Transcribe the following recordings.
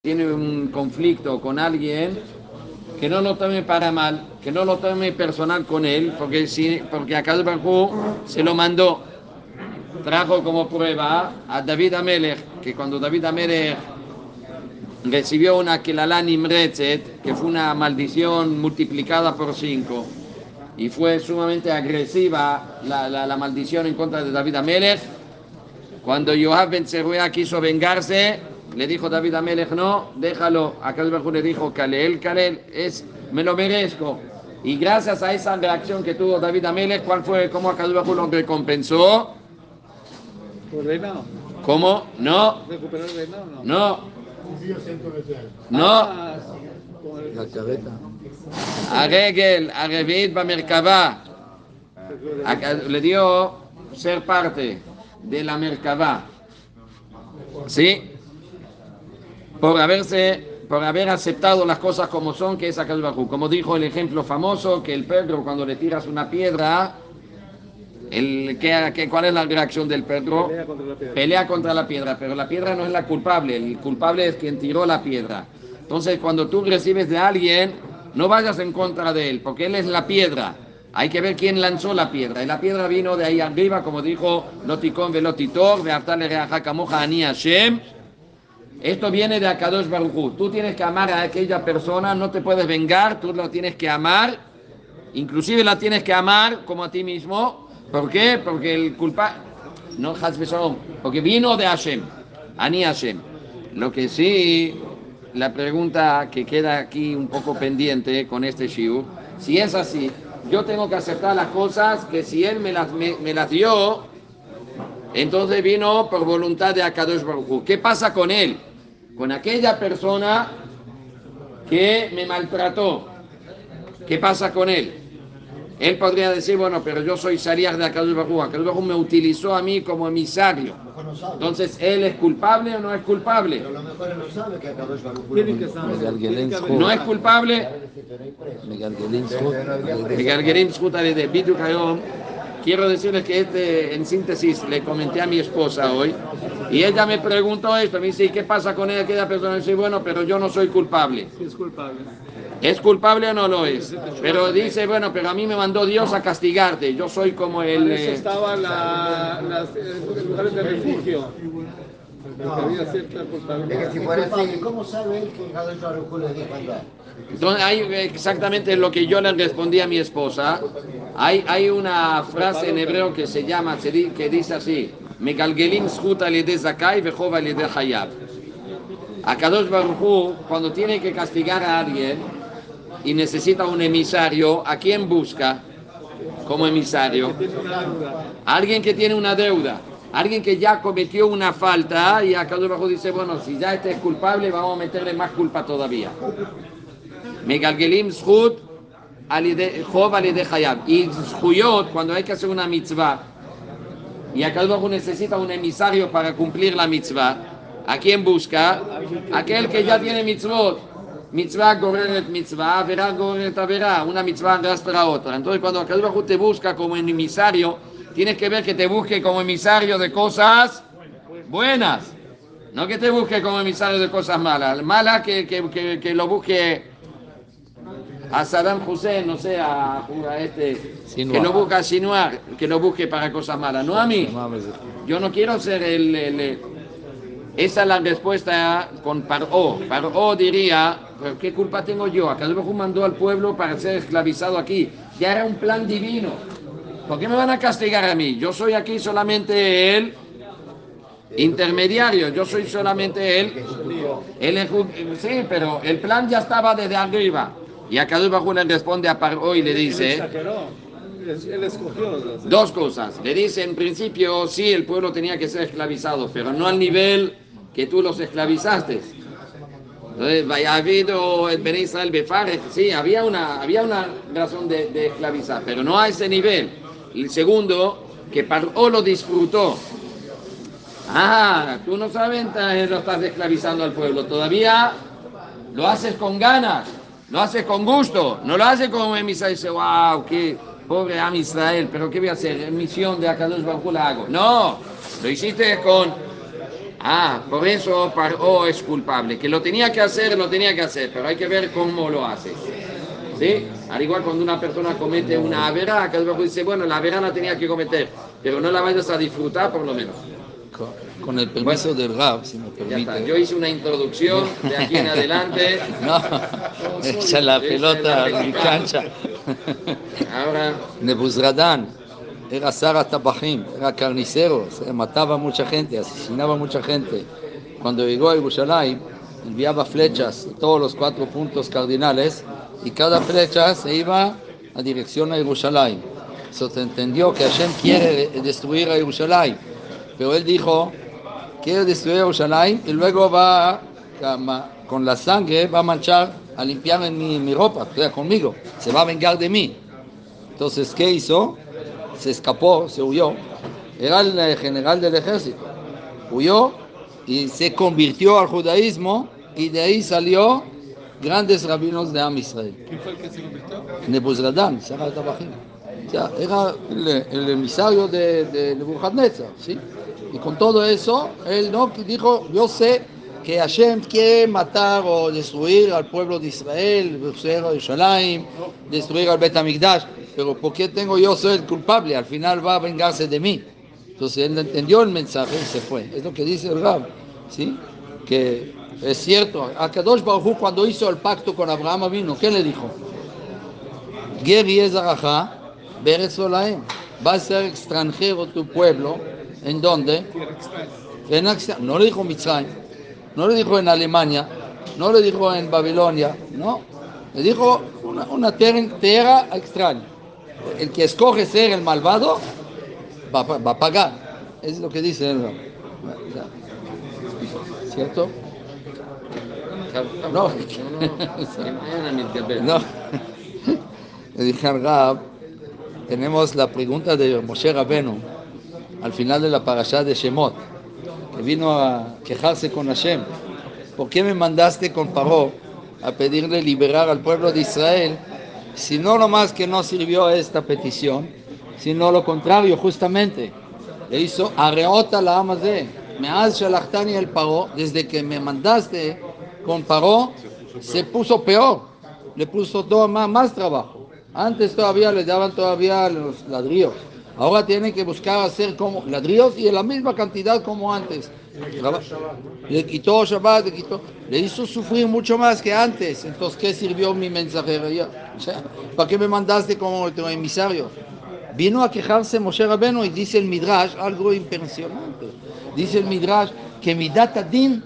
tiene un conflicto con alguien, que no lo tome para mal, que no lo tome personal con él, porque, si, porque acá se lo mandó, trajo como prueba a David Amelech, que cuando David Amelech recibió una Kelalá Nimretzet, que fue una maldición multiplicada por cinco, y fue sumamente agresiva la, la, la maldición en contra de David Amelech, cuando Yoab Ben quiso vengarse, le dijo David Amelech, no, déjalo. Acá le dijo, Kalel, Kalel, es, me lo merezco. Y gracias a esa reacción que tuvo David Amelech, ¿cuál fue? ¿Cómo acá lo recompensó? reinado. ¿Cómo? No. ¿Recuperar el reinado? No. No. No. Ah, el- La carreta. Aregel, Arevit Bamerkabá. Acá Le dio ser parte de la Merkabá. ¿Sí? Por haberse, por haber aceptado las cosas como son, que es Hu. Como dijo el ejemplo famoso, que el perro cuando le tiras una piedra, el, ¿qué- qué- ¿cuál es la reacción del perro? Pelea contra la piedra. pelea contra la piedra, pero la piedra no es la culpable, el culpable es quien tiró la piedra. Entonces, cuando tú recibes de alguien, no vayas en contra de él, porque él es la piedra. Hay que ver quién lanzó la piedra. Y la piedra vino de ahí arriba, como dijo Loticón velotitor, Beartale Reaja Moja Ani Hashem. Esto viene de Akadosh Baruj Hu. Tú tienes que amar a aquella persona, no te puedes vengar, tú lo tienes que amar. Inclusive la tienes que amar como a ti mismo. ¿Por qué? Porque el culpa no porque vino de Hashem, Ani Hashem. Lo que sí, la pregunta que queda aquí un poco pendiente con este shiur, si es así, yo tengo que aceptar las cosas que si él me las, me, me las dio, entonces vino por voluntad de Akadosh Baruj. ¿Qué pasa con él? Con aquella persona que me maltrató. ¿Qué pasa con él? Él podría decir, bueno, pero yo soy Shariach de Akadosh Baruj Hu. Akadosh Baruj Hu me utilizó a mí como emisario. No. Entonces, ¿él es culpable o no es culpable? Pero a lo mejor él no sabe que Akadosh Baruj ¿No es culpable? quiero decirles que este, en síntesis le comenté a mi esposa hoy y ella me preguntó esto, me dice, ¿y qué pasa con ella, aquella persona? Y dice, bueno, pero yo no soy culpable. Es culpable. ¿Es culpable o no lo es? Pero dice, bueno, pero a mí me mandó Dios a castigarte, yo soy como el... Eh, estaba las, eh, de refugio. Porque había cierta Es que culpabilidad. si fuera así, ¿cómo sabe él que Akadosh Baruj Hu le dijo andar? Entonces, hay exactamente lo que yo le respondí a mi esposa. Hay, hay una frase en hebreo que se llama, que dice así: Megalgelim zhut al yedei zakai al hayab. Baruj cuando tiene que castigar a alguien y necesita un emisario, ¿a quién busca como emisario? Tiene una duda. Alguien que tiene una deuda, alguien que ya cometió una falta y Akadosh Baruj Hu dice, bueno, si ya este es culpable, vamos a meterle más culpa todavía. Megalgelim zhut al yedei hayab. Y zhuyot, cuando hay que hacer una mitzvah, y Baruj Hu necesita un emisario para cumplir la mitzvah, ¿a quién busca? Aquel que ya tiene mitzvot. Mitzvah goreret mitzvah, verá goreret verá, una mitzvah arrastra a otra. Entonces cuando Baruj Hu te busca como emisario, tienes que ver que te busque como emisario de cosas buenas. No que te busque como emisario de cosas malas. Malas que, que, que, que lo busque a Saddam Hussein, no sé, a, a este, que lo busque a Sinwar, que lo busque para cosas malas. No a mí. Yo no quiero ser el, el- el- Esa es la respuesta con Paró. Paró diría, "¿Pero ¿qué culpa tengo yo? Acá mandó al pueblo para ser esclavizado aquí. Ya era un plan divino. ¿Por qué me van a castigar a mí? Yo soy aquí solamente el intermediario. Yo soy solamente el... sí, pero el plan ya estaba desde arriba. Y acá Baruj Hu le responde a Paró y le dice... Él escogió. Dos cosas. Le dice en principio, sí, el pueblo tenía que ser esclavizado, pero no al nivel que tú los esclavizaste. Entonces, vaya, ha habido el Ben Israel sí, había una, había una razón de, de esclavizar, pero no a ese nivel. El segundo, que Paró lo disfrutó. Ah, tú no sabes, lo estás esclavizando al pueblo. Todavía lo haces con ganas, lo haces con gusto, no lo haces como emisario. Dice, wow, qué pobre Am Israel, pero ¿qué voy a hacer? En misión de Akadosh la hago. No, lo hiciste con Ah, por eso Paró es culpable. Que lo tenía que hacer, lo tenía que hacer, pero hay que ver cómo lo hace. ¿Sí? Al igual cuando una persona comete una avera, uno dice, bueno, la avera la tenía que cometer, pero no la vayas a disfrutar por lo menos. Con, el permiso del Rab, si me Ya está. permite. Yo hice una introducción de aquí en adelante. No, echa la pelota a mi cancha. Ahora, Nebuzradán era Sara Tabajim, era carnicero, se mataba a mucha gente, asesinaba a mucha gente. Cuando llegó a Jerusalén, enviaba flechas a todos los cuatro puntos cardinales y cada flecha se iba a dirección a Jerusalén. Se entendió que Hashem quiere destruir a Jerusalén, pero él dijo, quiere destruir a Jerusalén y luego va con la sangre, va a manchar, a limpiar en mi, mi ropa, o sea, conmigo, se va a vengar de mí. Entonces, ¿qué hizo? Se escapó, se huyó. Era el eh, general del ejército. Huyó y se convirtió al judaísmo y de ahí salió grandes rabinos de Am Israel. ¿Quién fue el que se convirtió? Nebuzradán, Sarah Tabajim. O sea, era el, el emisario de, de Nebuchadnezzar, ¿sí? Y con todo eso, él no dijo, yo sé que Hashem quiere matar o destruir al pueblo de Israel, destruir a Jerusalén, destruir al Bet HaMikdash, pero ¿por qué tengo yo soy el culpable? Al final va a vengarse de mí. Entonces él entendió el mensaje y se fue. Es lo que dice el Rab, ¿sí? Que es cierto, Akadosh Baruj Hu, cuando hizo el pacto con Abraham vino, ¿qué le dijo? Va a ser extranjero tu pueblo. ¿En dónde? En no le dijo Mitzrayim, no le dijo en Alemania, no le dijo en Babilonia, no. Le dijo una, una tierra, extraña. El que escoge ser el malvado va, a va a pagar. Es lo que dice. ¿Cierto? No. No. Dije al Rab, tenemos la pregunta de Moshe Rabenu al final de la parashá de Shemot, que vino a quejarse con Hashem. ¿Por qué me mandaste con Paró a pedirle liberar al pueblo de Israel si no nomás que no sirvió a esta petición, sino lo contrario, justamente? Le hizo areota la amazé. Me has shalachtani el Paró, desde que me mandaste con Paró, se puso peor, le puso todo más, más trabajo. Antes todavía le daban todavía los ladrillos. Ahora tienen que buscar hacer como ladrillos y en la misma cantidad como antes. Le quitó Shabbat, le quitó, le hizo sufrir mucho más que antes. Entonces, ¿qué sirvió mi mensajería? ¿para qué me mandaste como tu emisario? Vino a quejarse Moshe Rabenu y dice el Midrash algo impresionante. Dice el Midrash que Midat Adin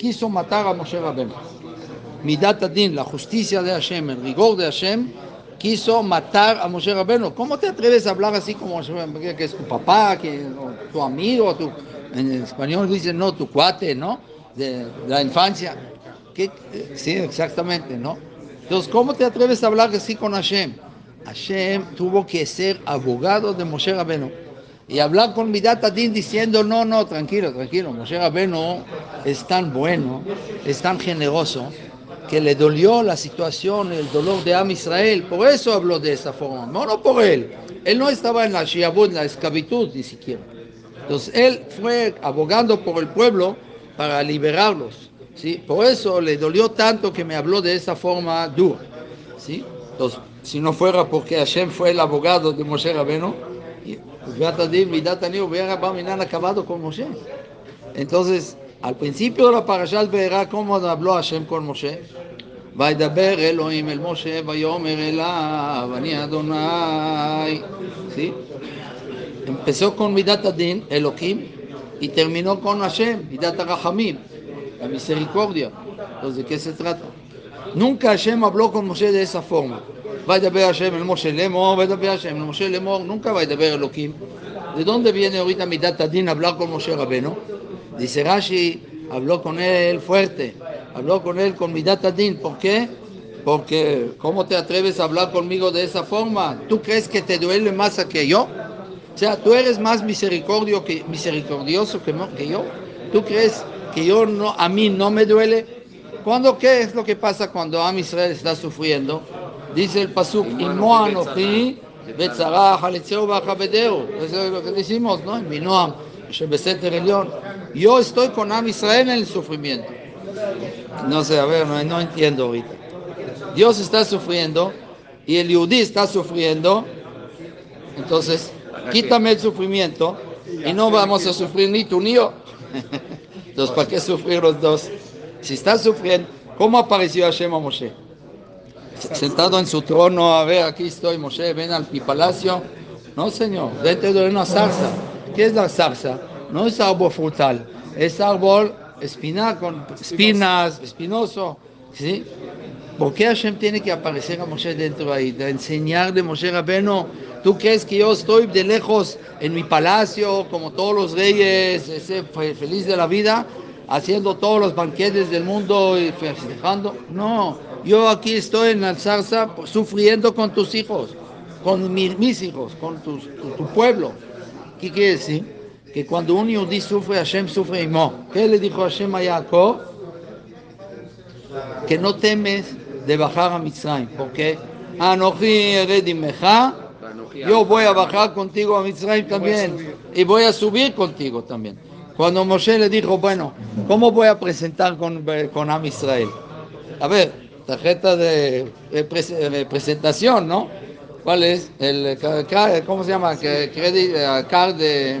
quiso matar a Moshe Rabenu. Midat Adin, la justicia de Hashem, el rigor de Hashem, quiso matar a Moshe Rabenu. ¿Cómo te atreves a hablar así como que es tu papá, que tu amigo, tu, en español dicen no, tu cuate, ¿no? De, de la infancia. ¿Qué? Sí, exactamente, ¿no? Entonces, ¿cómo te atreves a hablar así con Hashem? Hashem tuvo que ser abogado de Moshe Rabenu y hablar con Midat Adin diciendo, no, no, tranquilo, tranquilo, Moshe Rabenu es tan bueno, es tan generoso, que le dolió la situación, el dolor de Am Israel, por eso habló de esa forma, no, no por él, él no estaba en la shiabud, en la esclavitud ni siquiera. Entonces él fue abogando por el pueblo para liberarlos, ¿sí? Por eso le dolió tanto que me habló de esa forma dura, ¿sí? Entonces, si no fuera porque Hashem fue el abogado de Moshe Rabenu, Midat Adin, Midat Ani hubiera Barminan acabado con Moshe. Entonces, al principio de la parashat verá cómo habló Hashem con Moshe. וידבר אלוהים אל משה ויאמר אליו אני אדוני. ¿Sí? Empezó con Midat Adin, Elohim, y terminó con Hashem, Midat Rahamim, la misericordia. Entonces, ¿de qué se trata? Nunca Hashem habló con Moshe de esa forma. Va a ver Hashem el Moshe Lemor, va a ver Hashem el Moshe Lemor, nunca va a ver Elohim. ¿De dónde viene ahorita Midat Adin a hablar con Moshe Rabeno? Dice Rashi, habló con él fuerte, habló con él con Midat Adin. ¿Por qué? Porque, ¿cómo te atreves a hablar conmigo de esa forma? ¿Tú crees que te duele más que yo? O sea, tú eres más misericordio que, misericordioso que, que yo. ¿Tú crees que yo no, a mí no me duele? ¿Cuándo qué es lo que pasa cuando Am Israel está sufriendo? Dice el pasuk, Imo anochi betzarah haletzeo bachabedeo. Eso es lo que decimos, ¿no? Minoam, Shebeseter Elión. yo estoy con Am Israel en el sufrimiento. No sé, a ver, no, no entiendo ahorita. Dios está sufriendo y el Yudí está sufriendo, entonces quítame el sufrimiento y no vamos a sufrir ni tú ni yo. Entonces, ¿para qué sufrir los dos? Si está sufriendo, ¿cómo apareció Hashem a Moshe? Sentado en su trono, a ver, aquí estoy, Moshe, ven al mi palacio. No, señor, dentro de una zarza. ¿Qué es la zarza? No es árbol frutal, es árbol espina, con espinas, espinoso. ¿sí? ¿Por qué Hashem tiene que aparecer a Moshe dentro ahí? De enseñarle a Moshe Rabeno, ¿tú crees que yo estoy de lejos en mi palacio, como todos los reyes, feliz de la vida, haciendo todos los banquetes del mundo y festejando? No, yo aquí estoy en la zarza sufriendo con tus hijos, con mi- mis hijos, con tu, pueblo. ¿Qué quiere decir? Que cuando un yudí sufre, Hashem sufre mo. ¿Qué le dijo Hashem a Jacob? que no temes de bajar a Mitzrayim, porque Anoji Eredimeja, yo voy a bajar contigo a Mitzrayim también y voy a subir contigo también. Cuando Moshe le dijo, bueno, ¿cómo voy a presentar con, con Am Israel? A ver, tarjeta de, de presentación, ¿no? ¿Cuál es? El, ca- ¿Cómo se llama? Credit eh, card de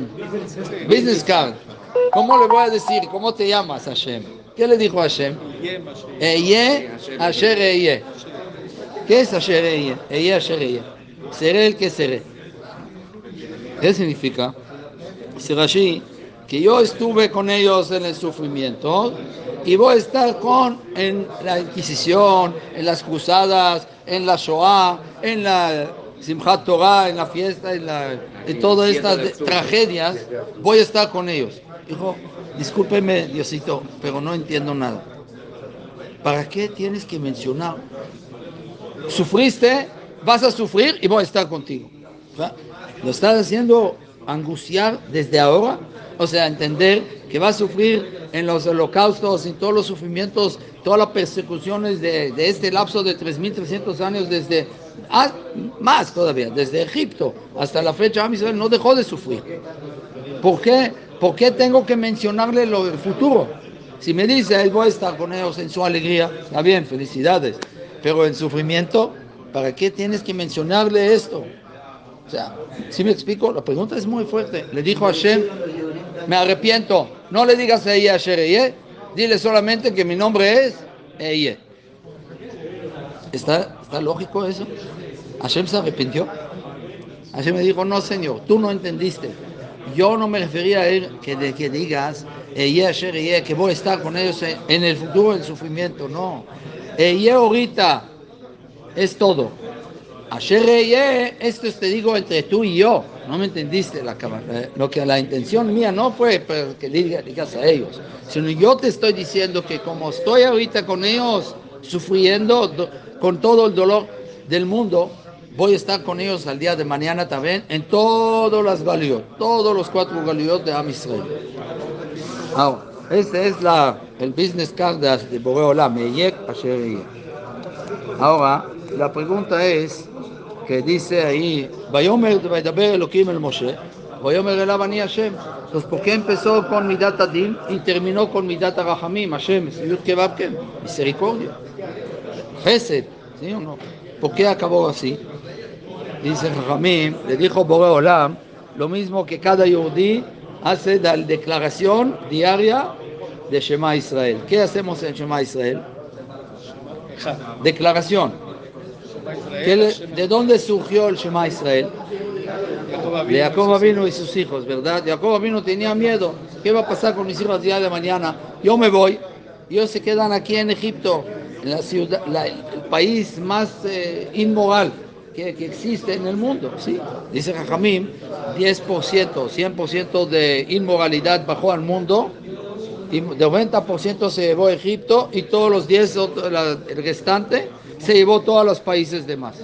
business card. ¿Cómo le voy a decir? ¿Cómo te llamas, Hashem? ¿Qué le dijo Hashem? Eye, Asher Eye. ¿Qué es Asher Eye? Eye, Asher Eye. Seré el que seré. ¿Qué significa? Dice Rashi, que yo estuve con ellos en el sufrimiento y voy a estar con en la Inquisición, en las cruzadas, en la Shoah, en la Simchat Torah, en la fiesta, en, la, en todas estas de- tragedias, voy a estar con ellos. Dijo, discúlpeme Diosito, pero no entiendo nada. ¿Para qué tienes que mencionar? Sufriste, vas a sufrir y voy a estar contigo. Lo estás haciendo angustiar desde ahora, o sea, entender que va a sufrir en los holocaustos, en todos los sufrimientos, todas las persecuciones de, de este lapso de 3.300 años desde, ah, más todavía, desde Egipto hasta la fecha, Israel no dejó de sufrir. ¿Por qué? ¿Por qué tengo que mencionarle lo del futuro? Si me dice, "Ay, voy a estar con ellos en su alegría, está bien, felicidades. Pero en sufrimiento, ¿para qué tienes que mencionarle esto? O sea, si me explico, la pregunta es muy fuerte. Le dijo a Hashem, me arrepiento, no le digas a ella Eye, dile solamente que mi nombre es Eye. ¿Está, ¿Está lógico eso? Hashem se arrepintió. Hashem me dijo, no señor, tú no entendiste. Yo no me refería a él que, de, que digas, Eye Eye, que voy a estar con ellos en, en el futuro del sufrimiento. No. Eye ahorita es todo. Eye, esto es, te digo entre tú y yo. No me entendiste la eh, lo que la intención mía no fue que diga- digas a ellos, sino yo te estoy diciendo que como estoy ahorita con ellos sufriendo do- con todo el dolor del mundo, voy a estar con ellos al día de mañana también en todas las galiot, todos los cuatro galiot de Am. Ahora, este es la, el business card de, de Boreolam, Eyek Asher Eye. Ahora, la pregunta es, que dice ahí, Vayomer Vaidaber el Moshe. Entonces, ¿por qué empezó con Midat Adin y terminó con Midat Rahamim, Hashem, Yud Kevavkem, misericordia? Gesed, ¿sí o no? ¿Por qué acabó así? Dice Rahamim, le dijo Boreolam, lo mismo que cada yudí hace la declaración diaria de Shema Israel. ¿Qué hacemos en Shema Israel? Declaración. ¿Qué le- ¿De dónde surgió el Shema Israel? De Jacob vino y sus hijos, ¿verdad? Jacob vino tenía miedo. ¿Qué va a pasar con mis hijos el día de mañana? Yo me voy. Ellos se quedan aquí en Egipto, en la ciudad, el país más eh, inmoral que, que existe en el mundo. ¿sí? Dice Jajamim, 10%, 100% de inmoralidad bajó al mundo y de 90% se llevó a Egipto y todos los 10, otro- la- el restante, se llevó todos los países demás.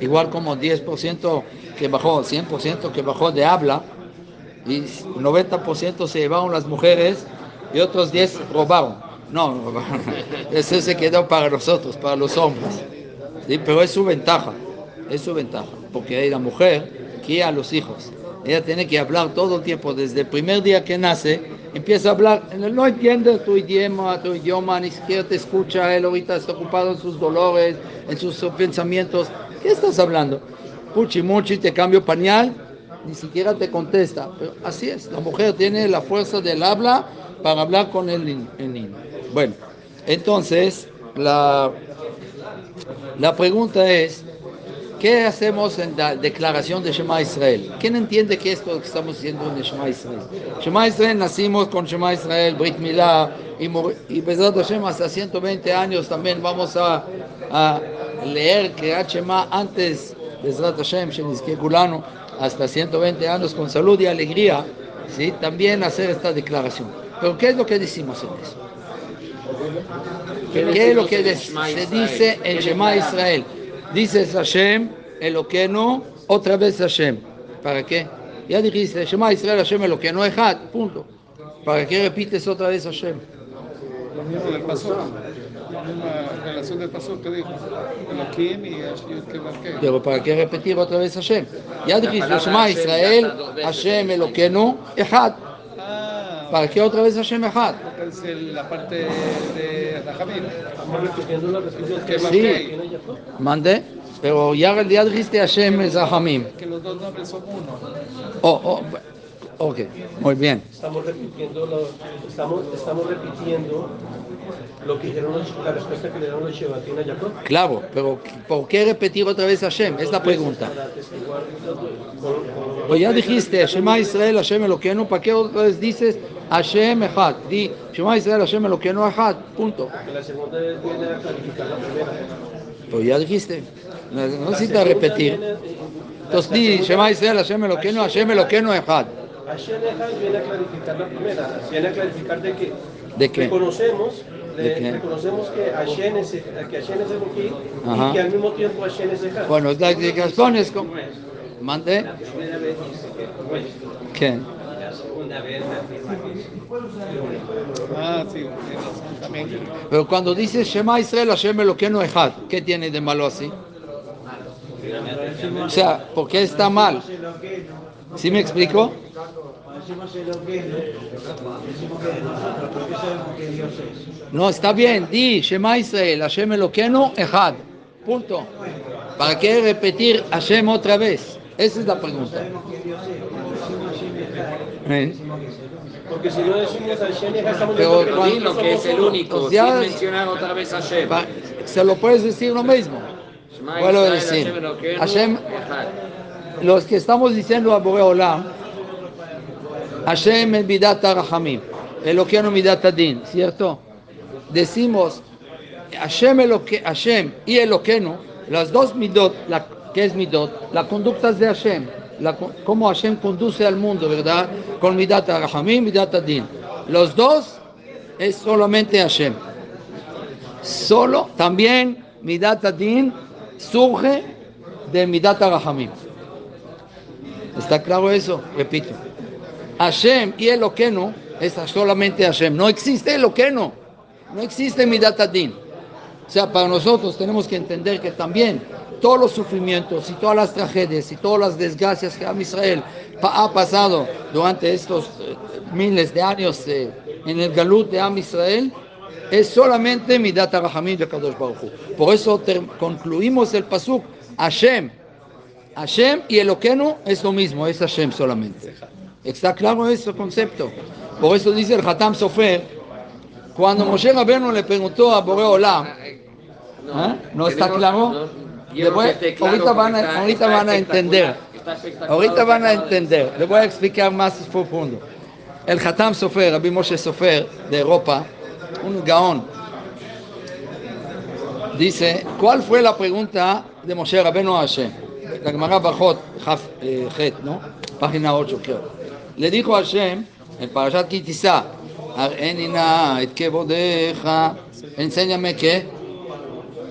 Igual como 10% que bajó, 100% que bajó de habla y 90% se llevaron las mujeres y otros 10 robaron. No. Ese se quedó para nosotros, para los hombres. ¿sí? Pero es su ventaja, es su ventaja, porque hay la mujer cría a los hijos. Ella tiene que hablar todo el tiempo, desde el primer día que nace, empieza a hablar, no entiende tu idioma, tu idioma, ni siquiera te escucha, él ahorita está ocupado en sus dolores, en sus pensamientos. ¿Qué estás hablando? Puchi muchi, te cambio pañal, ni siquiera te contesta. Pero así es, la mujer tiene la fuerza del habla para hablar con el niño. Bueno, entonces, la, la pregunta es, ¿qué hacemos en la declaración de Shema Israel? ¿Quién entiende qué es lo que estamos diciendo en Shema Israel? Shema Israel, nacimos con Shema Israel, Brit Milá, y, y Bezrat Hashem hasta 120 años también vamos a, leer que Shema antes, Bezrat Hashem, Shenizke Kulanu, hasta 120 años con salud y alegría, ¿sí? también hacer esta declaración. Pero ¿qué es lo que decimos en eso? ¿Qué es lo que se dice en Shema Israel? Dices Hashem, Eloqueno, otra vez Hashem. ¿Para qué? Ya dijiste, Shema Israel, Hashem, Eloqueno, Ejad, punto. ¿Para qué repites otra vez Hashem? Lo mismo del paso. La misma relación del paso que dijo. Elohim y. Pero ¿para qué repetir otra vez Hashem? Ya dijiste, Shema Israel. Hashem, Eloqueno, Ejad. ¿Para qué otra vez Hashem, Ejad? el- la parte de. Que Sí. Mande, pero ya, ya dijiste Hashem, es Rahamim. Que los dos nombres son uno. Oh, oh, ok, muy bien. Estamos repitiendo, lo- estamos, estamos repitiendo lo que dijeron los- la respuesta que le dieron los Shebatín a Jacob. Claro, pero ¿por qué repetir otra vez Hashem? Es la pregunta. Con- con- Pues ya dijiste, Shema Israel, Hashem Eloqueno, ¿para qué otra vez dices Hashem Echad? Di, Shema Israel, Hashem Eloqueno, Echad, punto. que la segunda vez viene a clarificar la primera. Pues ya dijiste, no no necesitas repetir. Entonces di, Shema Israel, Hashem Eloqueno, Hashem Eloqueno, Echad. Hashem Echad viene a clarificar la primera, viene a clarificar de que ¿De qué? reconocemos, ¿De de- qué? reconocemos que Hashem es, que Hashem es Elohim y que al mismo tiempo Hashem es Echad. Bueno, la explicación es como... ¿Mande? ¿Qué? Ah, sí, tiene razón también. Pero cuando dices Shema Israel, Hashem Eloqueno, Echad, ¿qué tiene de malo así? O sea, ¿por qué está mal? ¿Sí me explico? No, está bien, di Shema Israel, Hashem Eloqueno, Echad. Punto. ¿Para qué repetir Hashem otra vez? Esa es la pregunta. ¿Eh? Porque si no decimos Hashem estamos Pero Di lo que es el único, ya- sin mencionar otra vez Hashem. Se lo puedes decir lo mismo. Vuelvo a decir, Hashem los que estamos diciendo a Boreolam, Hashem es Midat Rahamim, Eloqueno Midat Adin, ¿cierto? Decimos Hashem, Eloque, Hashem y Eloqueno, las dos Midot, la, ¿qué es Midot? La conducta de Hashem, la, cómo Hashem conduce al mundo, ¿verdad? Con Midat Rahamim, Midat Adin. Los dos es solamente Hashem. Solo, también Midat Adin surge de Midat Rahamim. ¿Está claro eso? Repito. Hashem y Eloqueno es solamente Hashem. No existe Eloqueno. No existe Midat Adin. O sea, para nosotros tenemos que entender que también todos los sufrimientos y todas las tragedias y todas las desgracias que Am Israel ha pasado durante estos eh, miles de años eh, en el galut de Am Israel es solamente Midat Rahamim de Kadosh Baruch. Por eso concluimos el pasuk Hashem Hashem y Eloqueno es lo mismo, es Hashem solamente. ¿Está claro ese concepto? Por eso dice el Hatam Sofer, cuando Moshe Rabbeinu le preguntó a Boreo Olam, ¿Ah? ¿No está claro? no, que esté claro ahorita van a, está- ahorita está van a entender. está Ahorita van a entender. Le voy a explicar más profundo. El Hatam Sofer, Rabbi Moshe Sofer de Europa, un gaón, dice, ¿cuál fue la pregunta de Moshe Rabbeinu a Hashem? La Gemara Bajot, eh, ¿no? Página 8, creo. Le dijo a Hashem en Parashat Kitizá, enséñame que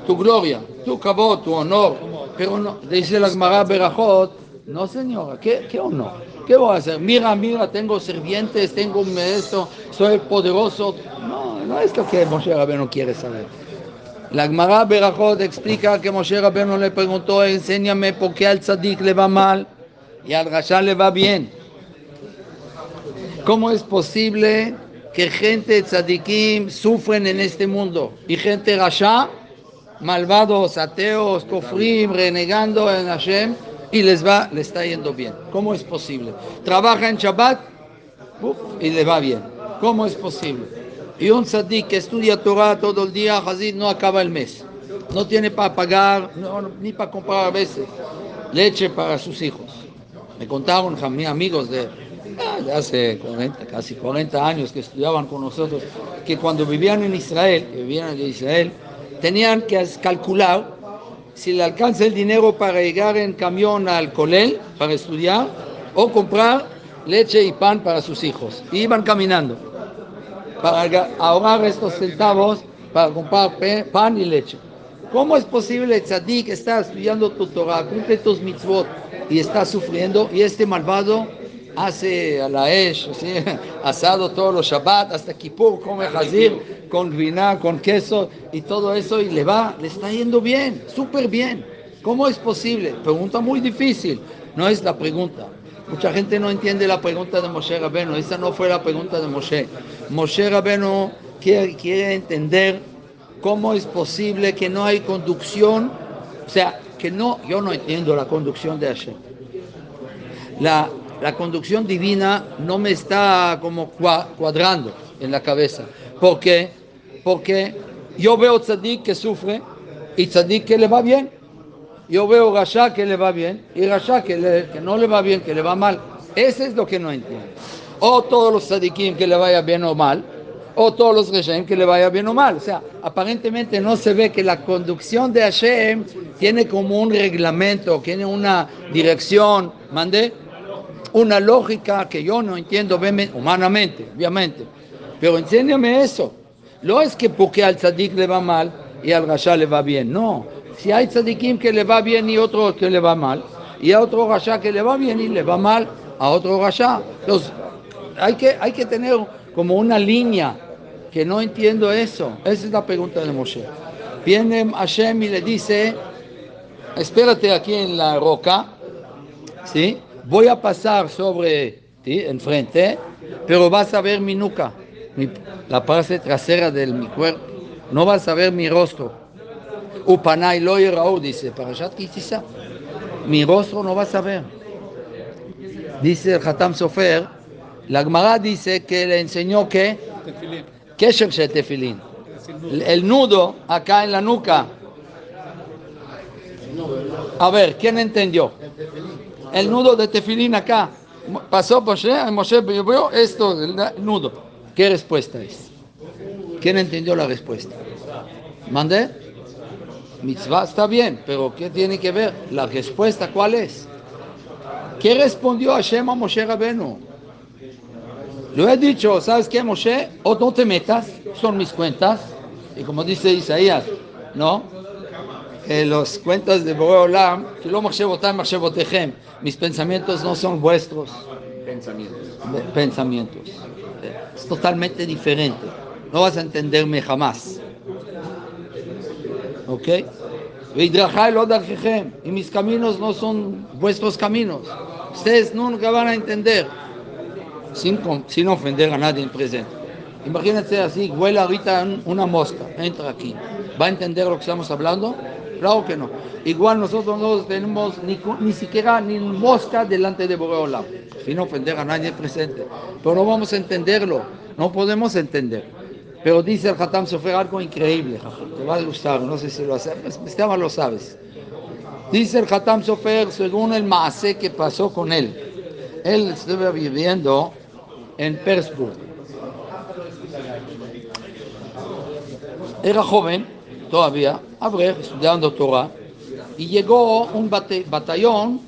tu gloria, tu cabot, tu honor, pero dice la Gemara Berajot, no señora, ¿qué, ¿qué honor? ¿Qué voy a hacer? Mira, mira, tengo sirvientes, tengo un maestro, soy poderoso. No, no es lo que Moshe Rabbeinu quiere saber. La Gemara Berajot explica que Moshe Rabbeinu le preguntó, enséñame por qué al tzadik le va mal y al rasha le va bien. ¿Cómo es posible que gente tzadikim sufren en este mundo y gente rasha, malvados, ateos, kofrim, renegando en Hashem y les va, les está yendo bien? ¿Cómo es posible? Trabaja en Shabbat y le va bien. ¿Cómo es posible? Y un tzadik que estudia Torah todo el día, Hazid, no acaba el mes. No tiene para pagar, ni para comprar a veces leche para sus hijos. Me contaron mis amigos de, de hace 40, casi 40 años que estudiaban con nosotros, que cuando vivían en Israel, vivían en Israel, tenían que calcular si le alcanza el dinero para llegar en camión al colel para estudiar o comprar leche y pan para sus hijos. Y iban caminando para ahorrar estos centavos para comprar pan y leche. ¿Cómo es posible, tzadik, está estudiando tu Torah, cumple tus mitzvot y está sufriendo y este malvado hace a la esh, ¿sí? asado todos los Shabbat, hasta Kippur come hazir con vina, con queso y todo eso y le va, le está yendo bien, súper bien. ¿Cómo es posible? Pregunta muy difícil, no es la pregunta. Mucha gente no entiende la pregunta de Moshe Rabenu. Esa no fue la pregunta de Moshe. Moshe Rabenu quiere, quiere entender cómo es posible que no hay conducción. O sea, que no, yo no entiendo la conducción de Hashem. La, la conducción divina no me está como cua- cuadrando en la cabeza. ¿Por qué? Porque yo veo tzadik que sufre y tzadik que le va bien. Yo veo Rasha que le va bien y Rasha que, no le va bien, que le va mal. Eso es lo que no entiendo. O todos los tzadikim que le vaya bien o mal, o todos los Reshaim que le vaya bien o mal. O sea, aparentemente no se ve que la conducción de Hashem tiene como un reglamento, tiene una dirección, mandé, una lógica que yo no entiendo humanamente, obviamente. Pero enséñame eso. No es que porque al tzadik le va mal y al rasha le va bien, no. Si hay tzadikim que le va bien y otro que le va mal, y a otro rasha que le va bien y le va mal a otro rasha. Entonces, hay que, hay que tener como una línea que no entiendo eso. Esa es la pregunta de Moshe. Viene Hashem y le dice, espérate aquí en la roca, ¿sí? Voy a pasar sobre ti, enfrente, pero vas a ver mi nuca, la parte trasera de mi cuerpo. No vas a ver mi rostro. Upanay lo dice Parashat Kitisa. Mi rostro no vas a ver. Dice el Hatam Sofer, la Gemara dice que le enseñó que. Kesher Shel Tefilin. Es el nudo. El- El nudo acá en la nuca. A ver, ¿quién entendió? El nudo de tefilín acá. Pasó Moshe, Moshe vio esto, el nudo. ¿Qué respuesta es? ¿Quién entendió la respuesta? ¿Mandé? Mitzvah está bien, pero ¿qué tiene que ver? La respuesta, ¿cuál es? ¿Qué respondió Hashem a Moshe Rabenu? Lo he dicho, ¿sabes qué, Moshe? O no te metas, son mis cuentas. Y como dice Isaías, ¿no? Que los cuentas de Boreolam, mis pensamientos no son vuestros Pensamientos. pensamientos. Es totalmente diferente. No vas a entenderme jamás. ¿Ok? Y mis caminos no son vuestros caminos. Ustedes nunca van a entender. Sin, sin ofender a nadie en presente. Imagínense así, huele ahorita un- una mosca, entra aquí. ¿Va a entender lo que estamos hablando? Claro que no. Igual nosotros no tenemos ni, ni siquiera ni mosca delante de Boreolam, sin ofender a nadie presente. Pero no vamos a entenderlo, no podemos entender. Pero dice el Hatam Sofer algo increíble, te va a gustar, no sé si lo sabes, Esteban lo sabes. Dice el Hatam Sofer, según el Maase que pasó con él, él estaba viviendo en Petersburg. Era joven, todavía, Abrej, estudiando Torah, y llegó un batallón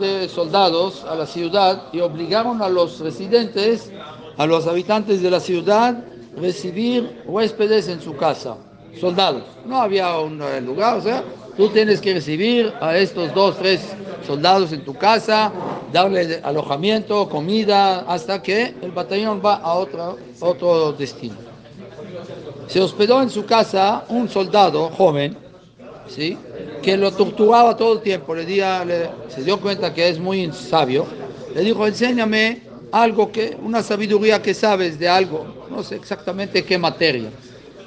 de soldados a la ciudad y obligaron a los residentes, a los habitantes de la ciudad, recibir huéspedes en su casa, soldados. No había un eh, lugar, o sea, tú tienes que recibir a estos dos, tres soldados en tu casa, darle alojamiento, comida, hasta que el batallón va a otra- otro destino. Se hospedó en su casa un soldado joven, ¿sí? que lo torturaba todo el tiempo. Le, di- le- se dio cuenta que es muy sabio. Le dijo, enséñame algo que, una sabiduría que sabes de algo, no sé exactamente qué materia.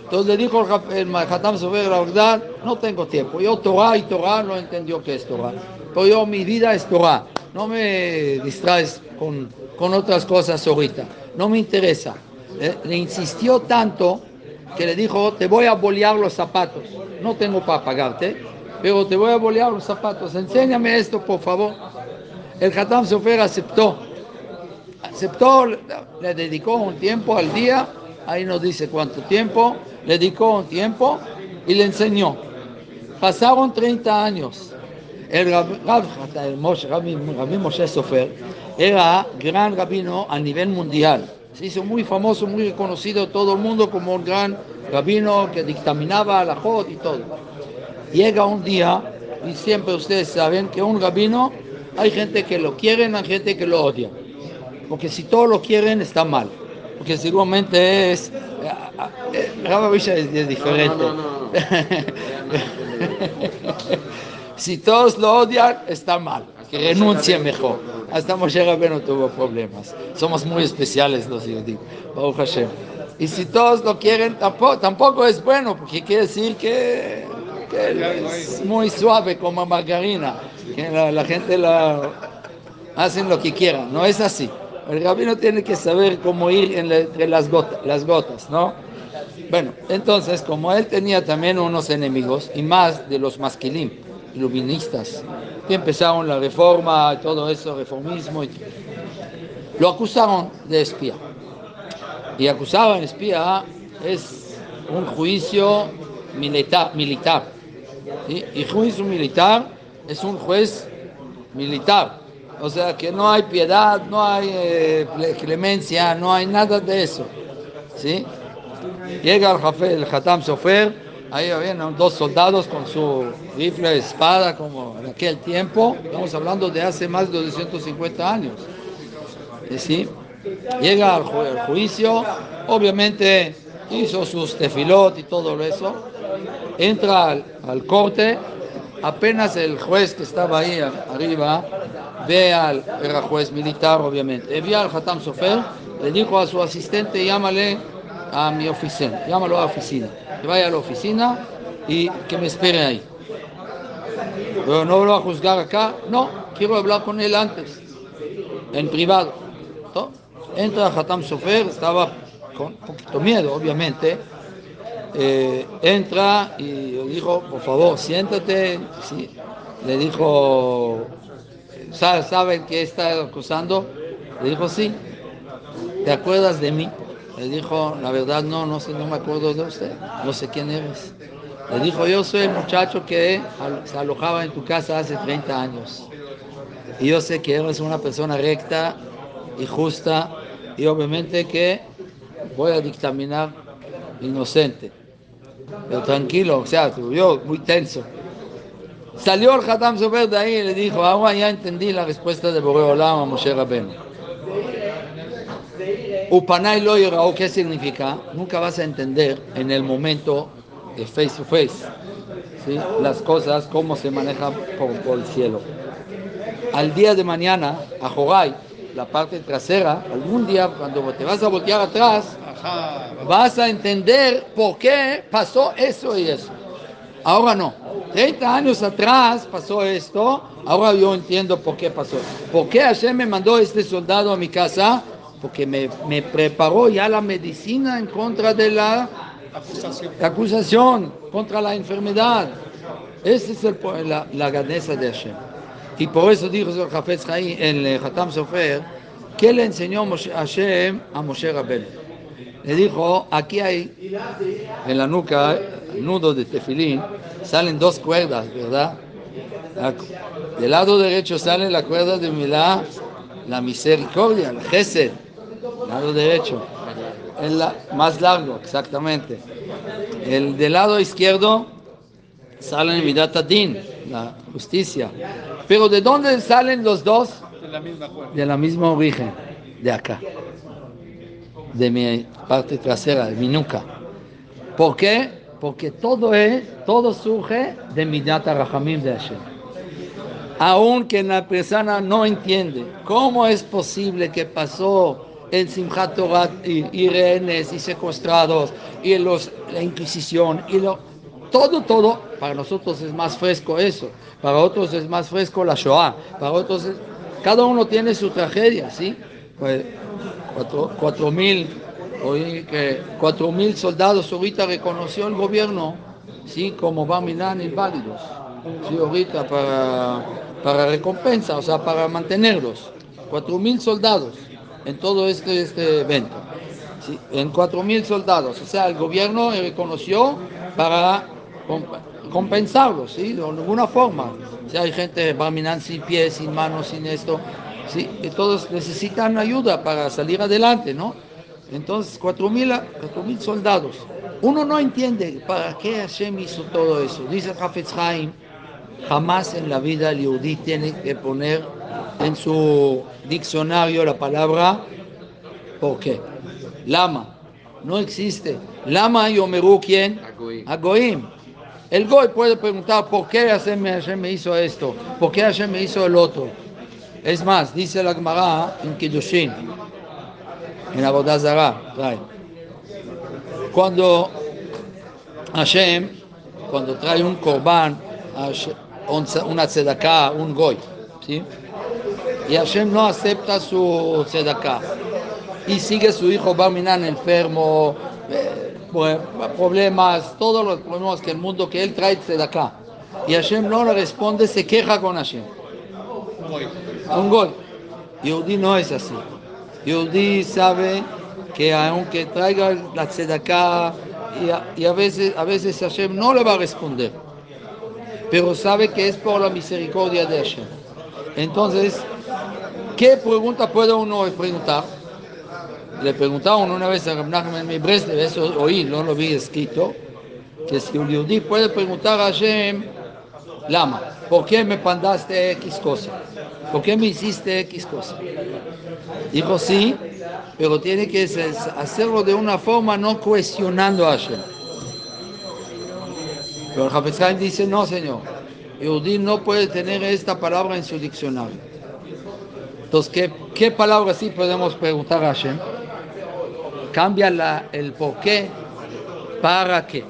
Entonces le dijo el Hatam Sofer la verdad, no tengo tiempo. Yo Torah y Torah no entendió qué es Torah. Pero yo mi vida es Torah. No me distraes con, con otras cosas ahorita. No me interesa. Eh, le insistió tanto que le dijo, te voy a bolear los zapatos. No tengo para pagarte, pero te voy a bolear los zapatos. Enséñame esto, por favor. El Hatam Sofer aceptó. Aceptó, le dedicó un tiempo al día, ahí nos dice cuánto tiempo, le dedicó un tiempo y le enseñó. Pasaron 30 años. El Rab, Moshe Sofer era gran rabino a nivel mundial. Se hizo muy famoso, muy reconocido todo el mundo como un gran rabino que dictaminaba la Jod y todo. Llega un día, y siempre ustedes saben que un rabino hay gente que lo quieren, hay gente que lo odia. Porque si todos lo quieren, está mal. Porque seguramente es. Rabbi es, es diferente. No, no, no, no. si todos lo odian, está mal. Que renuncie mejor. Hasta Moshe Rabbeinu tuvo problemas. Somos muy especiales los judíos. Baruch Hashem. Y si todos lo quieren, tampoco, tampoco es bueno, porque quiere decir que, que es muy suave como margarina, que la, gente la hacen lo que quieran. No es así. El rabino tiene que saber cómo ir entre las gotas, las gotas, ¿no? Bueno, entonces, como él tenía también unos enemigos, y más de los masquilim, iluministas, empezaron la reforma, todo eso, reformismo, y- lo acusaron de espía. Y acusar a un espía es un juicio militar. militar. Y juicio militar es un juez militar. O sea que no hay piedad, no hay eh, clemencia, no hay nada de eso. ¿sí? Llega el, jefe, el Hatam Sofer, ahí habían dos soldados con su rifle de espada, como en aquel tiempo. Estamos hablando de hace más de 250 años. ¿eh? ¿sí? Llega al, ju- al juicio, obviamente hizo sus tefilot y todo eso, entra al, corte, apenas el juez que estaba ahí arriba ve al, era juez militar obviamente, ve al Hatam Sofer, le dijo a su asistente, llámale a mi oficina, llámalo a la oficina, que vaya a la oficina y que me espere ahí. Pero no lo va a juzgar acá, no, quiero hablar con él antes, en privado. ¿no? Entra Hatam Sofer, estaba con un poquito miedo, obviamente. Eh, entra y le dijo, por favor, siéntate. Le dijo, "¿Sa- ¿saben que está acusando? Le dijo, sí. ¿Te acuerdas de mí? Le dijo, la verdad no, no sé, no me acuerdo de usted, no sé quién eres. Le dijo, yo soy el muchacho que se alojaba en tu casa hace 30 años. Y yo sé que eres una persona recta y justa y obviamente que voy a dictaminar inocente. Pero tranquilo, o sea, yo muy tenso. Salió el Hatam Sofer de ahí y le dijo, ahora ya entendí la respuesta de Boreolam a Moshe Rabbeinu. Upanay yorao, ¿qué significa? Nunca vas a entender en el momento de face to face ¿sí? las cosas, cómo se manejan por, el cielo. Al día de mañana, a Joray, la parte trasera, algún día cuando te vas a voltear atrás, vas a entender por qué pasó eso y eso. Ahora no. 30 años atrás pasó esto, ahora yo entiendo por qué pasó. ¿Por qué Hashem me mandó este soldado a mi casa? Porque me, me preparó ya la medicina en contra de la Acusación. acusación, contra la enfermedad. Esa es el la, la grandeza de Hashem. Y por eso dijo el Hafez Chaim, el eh, Hatam Sofer, que le enseñó Moshe- Hashem a Moshe Rabbeinu. Le dijo, aquí hay en la nuca, nudo de tefilín, salen dos cuerdas, ¿verdad? La- del lado derecho sale la cuerda de Milá, la misericordia, el Gesed, lado derecho. El la- más largo, exactamente. El del lado izquierdo sale en Midat Adin, la justicia. Pero ¿de dónde salen los dos? De la misma. De la misma origen, de acá, de mi parte trasera, de mi nuca. ¿Por qué? Porque todo es, todo surge de Midat Rahamim de Hashem. aunque la persona no entiende cómo es posible que pasó en Simchat Torah y, y rehenes y secuestrados y los, la Inquisición y lo, todo, todo, para nosotros es más fresco eso, para otros es más fresco la Shoah, para otros es- cada uno tiene su tragedia, ¿sí? Pues, cuatro, cuatro mil, oí que cuatro mil soldados ahorita reconoció el gobierno, ¿sí? Como Bamilan inválidos, ¿sí? Ahorita para, para recompensa, o sea, para mantenerlos, cuatro mil soldados en todo este, este evento. Sí, en 4.000 soldados. O sea, el gobierno reconoció para comp- compensarlos, ¿sí? De alguna forma. Si hay gente barminan sin pies, sin manos, sin esto, ¿sí? Y todos necesitan ayuda para salir adelante, ¿no? Entonces, 4.000 a- 4.000 soldados. Uno no entiende para qué Hashem hizo todo eso. Dice Hafez Haim, jamás en la vida el yudí tiene que poner en su diccionario la palabra ¿por qué? Lama. No existe. Lama y Omeru, ¿quién? Agoim. El Goy puede preguntar por qué Hashem me, Hashem me hizo esto, por qué Hashem me hizo el otro. Es más, dice la Gemara en Kiddushin, en Abodazara, trae. Cuando Hashem, cuando trae un un- una tzedakah, un goy, ¿sí? Y Hashem no acepta su tzedakah. Y sigue su hijo Barminan enfermo, eh, problemas, todos los problemas que el mundo que él trae tzedakah. Y Hashem no le responde, se queja con Hashem. Un gol. Yehudi no es así. Yehudi sabe que aunque traiga la tzedakah y a, y a veces, a veces Hashem no le va a responder, pero sabe que es por la misericordia de Hashem. Entonces, ¿qué pregunta puede uno preguntar? Le preguntaron una vez a Rab Nachman mi Breslev, eso oí, no lo vi escrito, que si un yehudí puede preguntar a Hashem, Lama, ¿por qué me mandaste X cosa? ¿Por qué me hiciste X cosa? Dijo sí, pero tiene que hacerlo de una forma no cuestionando a Hashem. Pero el dice, no señor, Yehudí no puede tener esta palabra en su diccionario. Entonces, ¿qué, qué palabra sí podemos preguntar a Hashem? Cambia la- el por qué, para qué.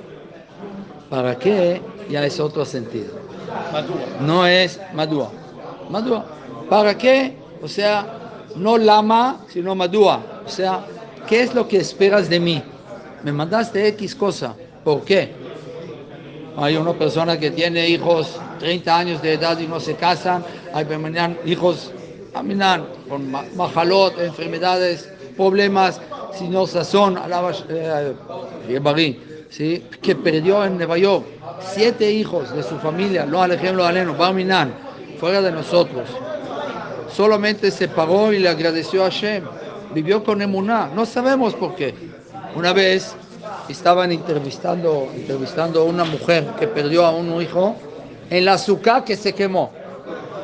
Para qué ya es otro sentido. No es madúa. Madúa. ¿Para qué? O sea, no lama, sino madúa. O sea, ¿qué es lo que esperas de mí? Me mandaste X cosa. ¿Por qué? Hay una persona que tiene hijos 30 años de edad y no se casan. Hay hijos aminan, con ma- majalot, enfermedades, problemas, sino sazón, alaba, eh, Yebarí, ¿sí? que perdió en Nueva York siete hijos de su familia, lo alejemos aleno, Barminan, fuera de nosotros. Solamente se pagó y le agradeció a Hashem. Vivió con Emuná, no sabemos por qué. Una vez estaban entrevistando, entrevistando a una mujer que perdió a un hijo en la azúcar que se quemó.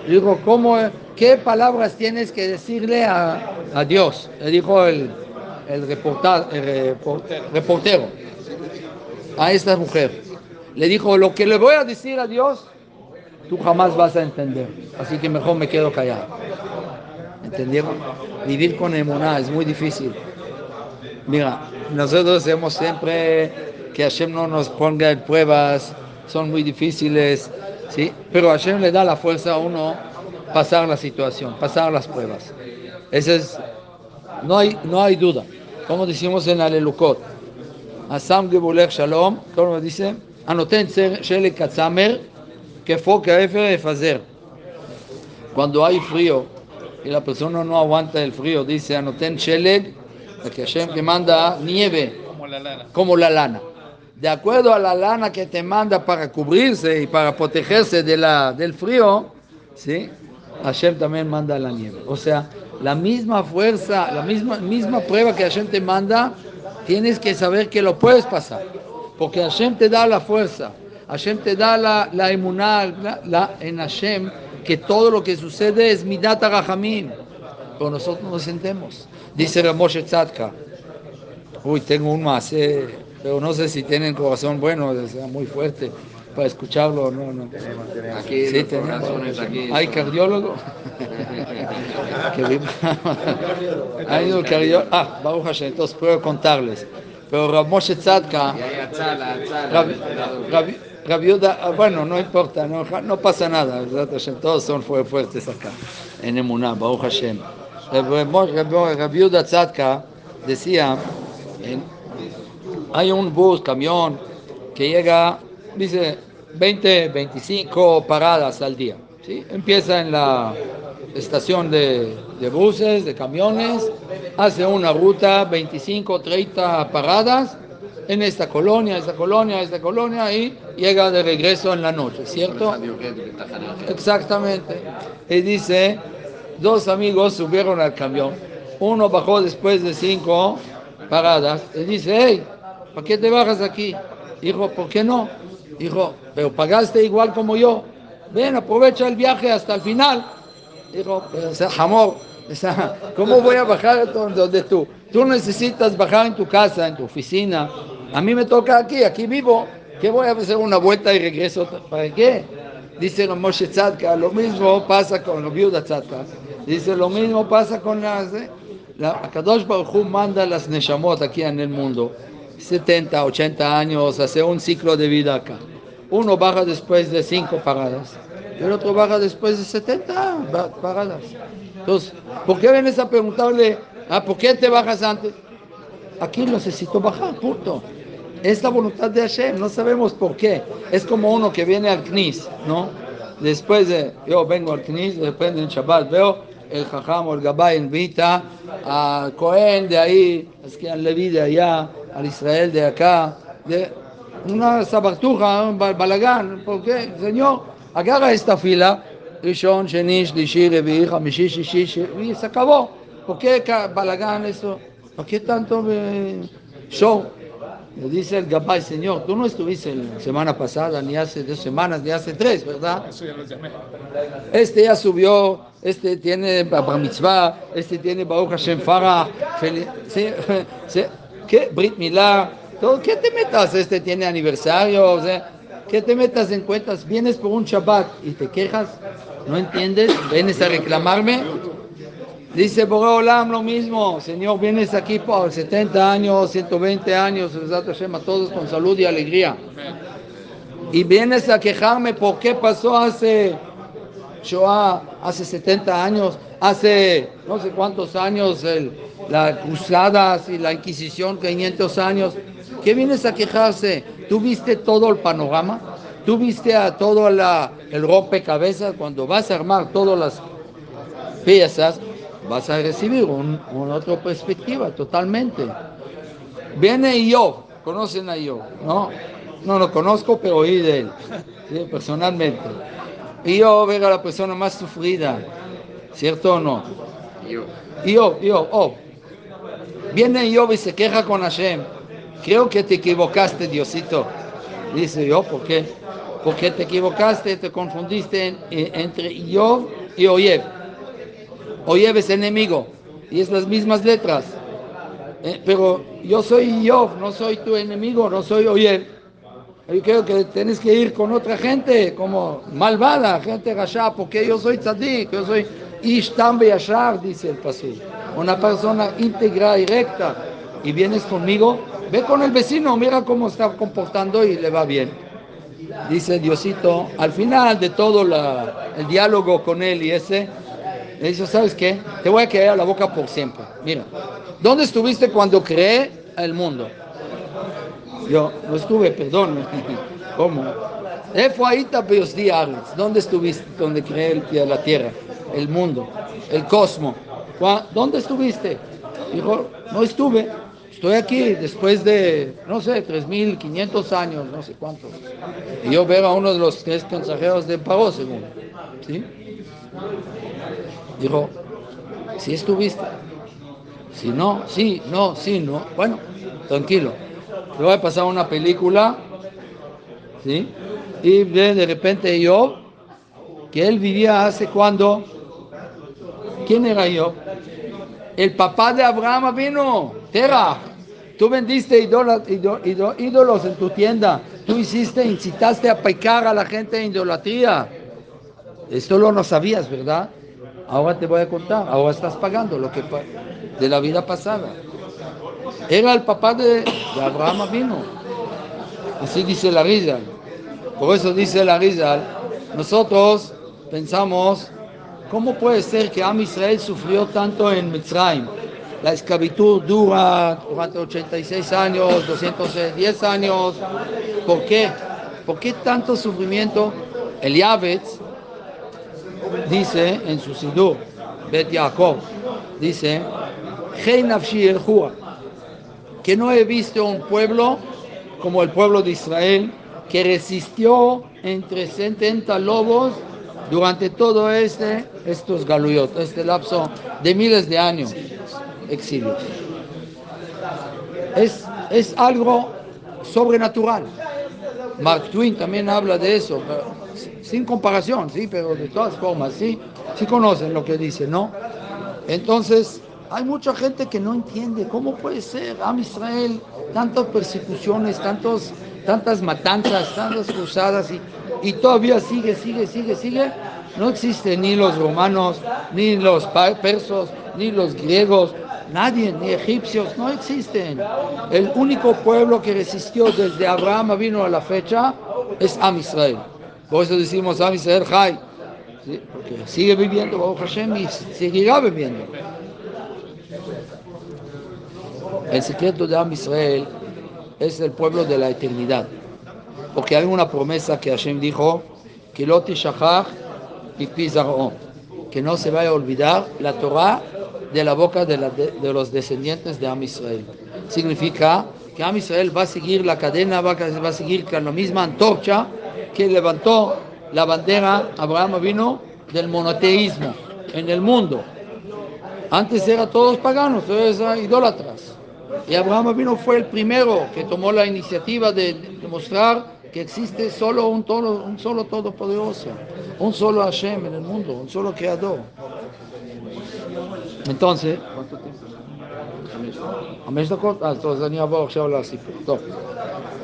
Le dijo, ¿cómo, ¿qué palabras tienes que decirle a, a Dios? Le dijo el, el, reporta- el repor- reportero a esta mujer. Le dijo, lo que le voy a decir a Dios, tú jamás vas a entender. Así que mejor me quedo callado. ¿Entendieron? Vivir con emuná es muy difícil. Mira, nosotros hemos siempre que Hashem no nos ponga en pruebas, son muy difíciles, ¿sí? Pero Hashem le da la fuerza a uno pasar la situación, pasar las pruebas. Ese es, no hay, no hay duda. Como decimos en Alelukot, Asam Gebulech Shalom, como dice, anoten Shele Katzamer, que fue que Efazer. Cuando hay frío y la persona no aguanta el frío, dice Anoten Sheleg, que Hashem que manda nieve Como la lana. como la lana. De acuerdo a la lana que te manda para cubrirse y para protegerse del frío, ¿sí? Hashem también manda la nieve. O sea, la misma fuerza, la misma, misma prueba que Hashem te manda, tienes que saber que lo puedes pasar. Porque Hashem te da la fuerza. Hashem te da la, la la, la- en Hashem, que todo lo que sucede es midat rahamim. Pero nosotros nos sentemos. Dice Ramoshe Tzadka, Uy, tengo un más, pero no sé si tienen corazón bueno, es muy fuerte. para escucharlo, no, no. Aquí Sí, tenemos. aquí. ¿Hay cardiólogo? Hay un cardiólogo. Ah, Baruch Hashem, entonces puedo contarles. Pero Rav Moshe Tzadka, Rab. Rab- Rab Yehuda, ah, bueno, no importa, no, no pasa nada, todos son fu- fuertes acá, en Emuná, Baruch Hashem. Rab Rab- Rab Yehuda Tzadka decía, en- hay un bus, camión, que llega, dice, 20, 25 paradas al día. ¿sí? Empieza en la estación de, de buses, de camiones, hace una ruta, 25, 30 paradas en esta colonia, esta colonia, esta colonia y llega de regreso en la noche, ¿cierto? Exactamente. Y dice, dos amigos subieron al camión. Uno bajó después de cinco paradas y dice, hey, ¿para qué te bajas aquí? Dijo, ¿por qué no? Dijo, pero pagaste igual como yo. Ven, aprovecha el viaje hasta el final. Dijo, pero sea, ¿cómo voy a bajar donde tú? Tú necesitas bajar en tu casa, en tu oficina. A mí me toca aquí, aquí vivo. ¿Qué voy a hacer una vuelta y regreso? ¿Para qué? Dice Moshe Tzadka, lo mismo pasa con la viuda Tzadka. Dice, lo mismo pasa con las... eh, La, Akadosh Baruj manda las Neshamot aquí en el mundo. 70, 80 años, hace un ciclo de vida acá. Uno baja después de cinco paradas. Y el otro baja después de 70 ba- paradas. Entonces, ¿por qué vienes a preguntarle, ah, ¿por qué te bajas antes? Aquí necesito bajar, punto. Es la voluntad de Hashem, no sabemos por qué. Es como uno que viene al Knis, ¿no? Después de, yo vengo al Knis, después en Shabbat veo el Jajam o el Gabay invita al Cohen de ahí, es que al Leví de allá, al Israel de acá, de una sabartuja, un bal- balagán. ¿Por qué? Señor, agarra esta fila, y se acabó. ¿Por qué balagán eso? ¿Por qué tanto show? Le dice el Gabay, Señor, tú no estuviste la semana pasada, ni hace dos semanas, ni hace tres, ¿verdad? Este ya subió, este tiene Bar Mitzvah, este tiene Baruch Hashem Farah, ¿qué? Brit Milá, ¿qué te metas? Este tiene aniversario, o sea, ¿qué te metas en cuentas? Vienes por un Shabbat y te quejas, ¿no entiendes? ¿Vienes a reclamarme? Dice Boré Olam lo mismo, Señor, vienes aquí por 70 años, 120 años, a todos con salud y alegría. Y vienes a quejarme por qué pasó hace Hace 70 años, hace no sé cuántos años, el, las cruzadas y la Inquisición, 500 años. ¿Qué vienes a quejarse? ¿Tú viste todo el panorama? ¿Tú viste a todo el rompecabezas? Cuando vas a armar todas las piezas, vas a recibir un, una otra perspectiva totalmente. Viene Job, conocen a Job, ¿no? No lo conozco, pero oí de él, personalmente. Y Job era la persona más sufrida, ¿cierto o no? Yo, Job, Job, oh. Viene Job y se queja con Hashem. Creo que te equivocaste, Diosito. Dice yo, ¿por qué? Porque te equivocaste, te confundiste en- en- entre Job y Oyev. Oyev es enemigo y es las mismas letras. Eh, pero yo soy Job, no soy tu enemigo, no soy Oyev. Creo que tienes que ir con otra gente, como malvada, gente rasha, porque yo soy tzadik, yo soy Ishtam Yashar, dice el pasú. Una persona íntegra y recta. Y vienes conmigo, ve con el vecino, mira cómo está comportando y le va bien. Dice Diosito, al final de todo el diálogo con él y ese, le dice, ¿sabes qué? Te voy a a la boca por siempre. Mira, ¿dónde estuviste cuando creé el mundo? Yo no estuve, perdón. ¿Cómo? ¿Dónde estuviste? Donde creé el la tierra, el mundo, el cosmos. ¿Cuá- ¿Dónde estuviste? Dijo, no estuve. Estoy aquí después de, no sé, 3.500 años, no sé cuántos. Y yo veo a uno de los tres consejeros de Paró, según. ¿Sí? Dijo, si estuviste. Si no, sí, no, sí, no. Bueno, tranquilo. Le voy a pasar una película, ¿sí? Y ve de repente yo, que él vivía hace cuando. ¿Quién era yo? El papá de Abraham vino, Tera. Tú vendiste ídola- ído- ído- ídolos en tu tienda tú hiciste, incitaste a pecar a la gente en idolatría. Esto lo no sabías, ¿verdad? Ahora te voy a contar, ahora estás pagando lo que de la vida pasada. Era el papá de, Abraham vino. Así dice la Rizal. Por eso dice la Rizal, nosotros pensamos, ¿cómo puede ser que Am Israel sufrió tanto en Mitzrayim? La esclavitud dura durante 86 años, 210 años. ¿Por qué? ¿Por qué tanto sufrimiento? El Yavetz dice en su Sidur, Bet Yaakov, dice, "Hei nafshi el Jua", que no he visto un pueblo como el pueblo de Israel que resistió entre 70 lobos durante todo este, estos galuyot, este lapso de miles de años exilio. Es, es algo sobrenatural. Mark Twain también habla de eso, pero sin comparación, sí, pero de todas formas, sí, sí conocen lo que dice, ¿no? Entonces, hay mucha gente que no entiende cómo puede ser Am Israel, tantas persecuciones, tantos, tantas matanzas, tantas cruzadas, y, y todavía sigue, sigue, sigue, sigue. No existen ni los romanos, ni los persos, ni los griegos, nadie, ni egipcios, no existen. El único pueblo que resistió desde Abraham vino a la fecha es Am Israel. Por eso decimos Am Israel Jai, sigue viviendo Hashem y seguirá viviendo. El secreto de Am Israel es el pueblo de la eternidad. Porque hay una promesa que Hashem dijo, que lo tishachach pipi zar'on", que no se vaya a olvidar la Torah de la boca de, los descendientes de Am Israel. Significa que Am Israel va a seguir la cadena, va a, va a seguir con la misma antorcha que levantó la bandera Abraham vino del monoteísmo en el mundo. Antes eran todos paganos, todos eran idólatras. Y Abraham vino fue el primero que tomó la iniciativa de demostrar que existe solo un, todo, un solo todopoderoso, un solo Hashem en el mundo, un solo creador. entonces, חמש דקות? אז טוב, אז אני אעבור עכשיו לסיפור. טוב.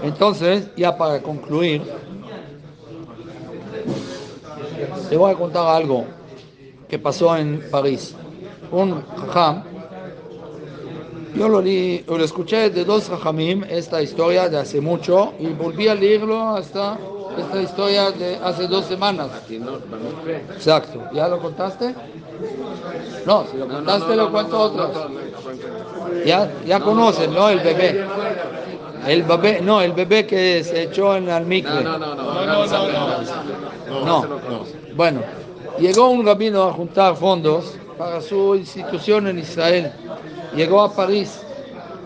Entonces, ya para concluir, te voy a contar algo que pasó en París. Un jajam, yo lo, li- lo escuché de dos jajamim, esta historia de hace mucho, y volví a leerlo hasta esta historia de hace dos semanas. Exacto. ¿Ya lo contaste? No, si lo contaste lo cuento otros. Ya, ya conocen, ¿no? El bebé. El bebé, no, el bebé que se echó en el micro. No, no, no, no, no, no, No. Bueno, llegó un rabino a juntar fondos para su institución en Israel. Llegó a París,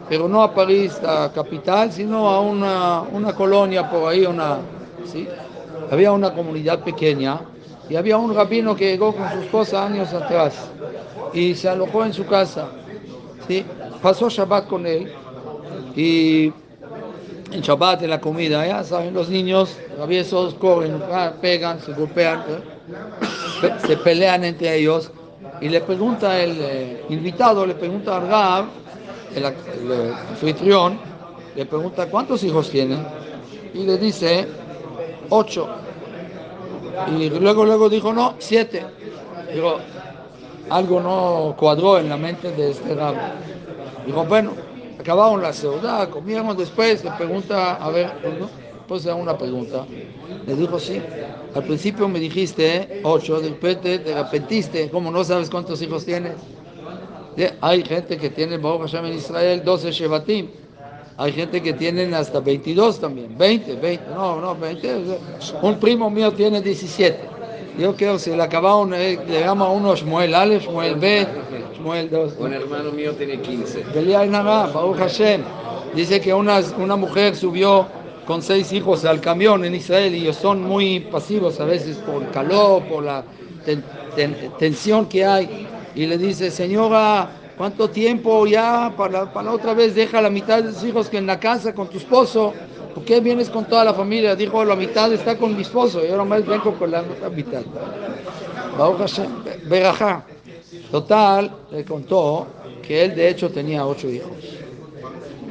pero no a París, la capital, sino a una, una colonia por ahí, una, ¿sí? Había una comunidad pequeña y había un rabino que llegó con su esposa años atrás y se alojó en su casa. ¿sí? Pasó Shabbat con él y en Shabbat, en la comida, ya saben, los niños traviesos corren, ah, pegan, se golpean. Pe- se pelean entre ellos. Y le pregunta el eh, invitado, le pregunta al Rab, el, el, eh, anfitrión, le pregunta cuántos hijos tienen. Y le dice, ocho. Y luego, luego dijo, no, siete. Digo, algo no cuadró en la mente de este Rab. Dijo, bueno, acabaron la ciudad, comieron después, le pregunta, a ver, ¿no? Pues una pregunta. Le dijo, sí, al principio me dijiste ocho, de repente te arrepentiste, ¿cómo no sabes cuántos hijos tienes? Hay gente que tiene, Baruch Hashem en Israel, 12 Shevatim. Hay gente que tienen hasta 22 también, 20, 20, no, no, 20. o sea, Un primo mío tiene 17. Yo creo que se le acabaron, eh, le llama uno Shmuel Ale, Shmuel B, Shmuel 2. Un hermano mío tiene 15. Belia Nara, Baruch Hashem. Dice que una, una mujer subió con seis hijos al camión en Israel y ellos son muy pasivos a veces por el calor, por la ten- ten- tensión que hay. Y le dice, señora, ¿cuánto tiempo ya para, para otra vez deja la mitad de tus hijos que en la casa con tu esposo? ¿Por qué vienes con toda la familia? Dijo, la mitad está con mi esposo, yo nomás vengo con la otra mitad. Berajá. Total, le contó que él de hecho tenía ocho hijos.